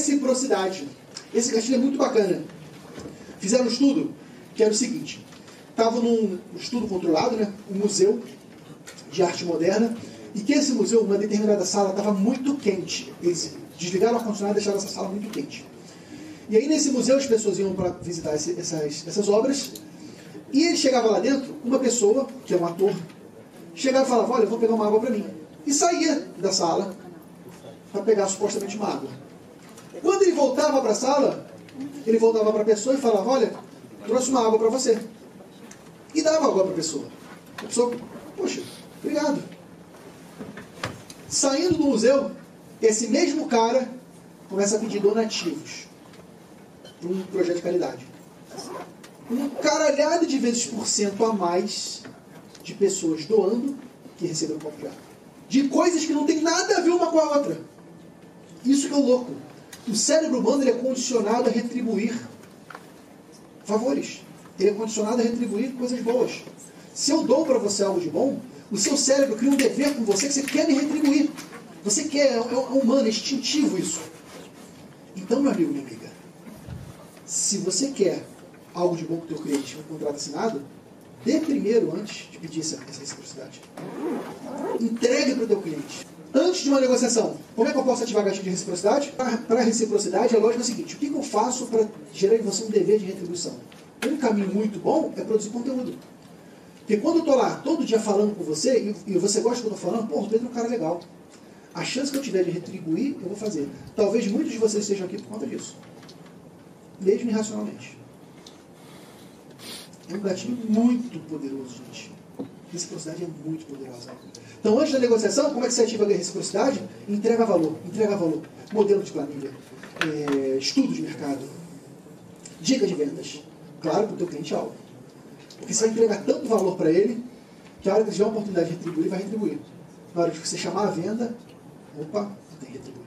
reciprocidade. Esse gatilho é muito bacana. Fizeram um estudo que era o seguinte: estava num estudo controlado, né, um museu de arte moderna, e que esse museu, uma determinada sala, estava muito quente. Eles desligaram o ar-condicionado e deixaram essa sala muito quente. E aí nesse museu as pessoas iam para visitar esse, essas, essas obras, e ele chegava lá dentro, uma pessoa, que é um ator, chegava e falava, olha, vou pegar uma água para mim. E saía da sala para pegar supostamente uma água. Voltava para a sala, ele voltava para a pessoa e falava, olha, trouxe uma água para você. E dava água para a pessoa. A pessoa, poxa, obrigado. Saindo do museu, esse mesmo cara começa a pedir donativos para um projeto de caridade. Um caralhado de vezes por cento a mais de pessoas doando que receberam copo de água. De coisas que não tem nada a ver uma com a outra. Isso que é o louco. O cérebro humano é condicionado a retribuir favores. Ele é condicionado a retribuir coisas boas. Se eu dou para você algo de bom, o seu cérebro cria um dever com você que você quer me retribuir. Você quer, é, é humano, é instintivo isso. Então, meu amigo, minha amiga, se você quer algo de bom para o teu cliente, um contrato assinado, dê primeiro antes de pedir essa, essa reciprocidade. Entregue para o teu cliente. Antes de uma negociação, como é que eu posso ativar gatilho de reciprocidade? Para reciprocidade, a lógica é a seguinte: o que, que eu faço para gerar em você um dever de retribuição? Um caminho muito bom é produzir conteúdo. Porque quando eu estou lá todo dia falando com você, e, e você gosta que eu estou falando, pô, o Pedro é um cara legal. A chance que eu tiver de retribuir, eu vou fazer. Talvez muitos de vocês estejam aqui por conta disso. Mesmo irracionalmente. É um gatilho muito poderoso, gente. Reciprocidade é muito poderosa. Então, antes da negociação, como é que você ativa a reciprocidade? Entrega valor, entrega valor. Modelo de planilha, é, estudo de mercado, dica de vendas. Claro, para o teu cliente alvo. Porque você vai entregar tanto valor para ele, que a hora que tiver a oportunidade de retribuir, vai retribuir. Na hora de você chamar a venda, opa, tem que retribuir.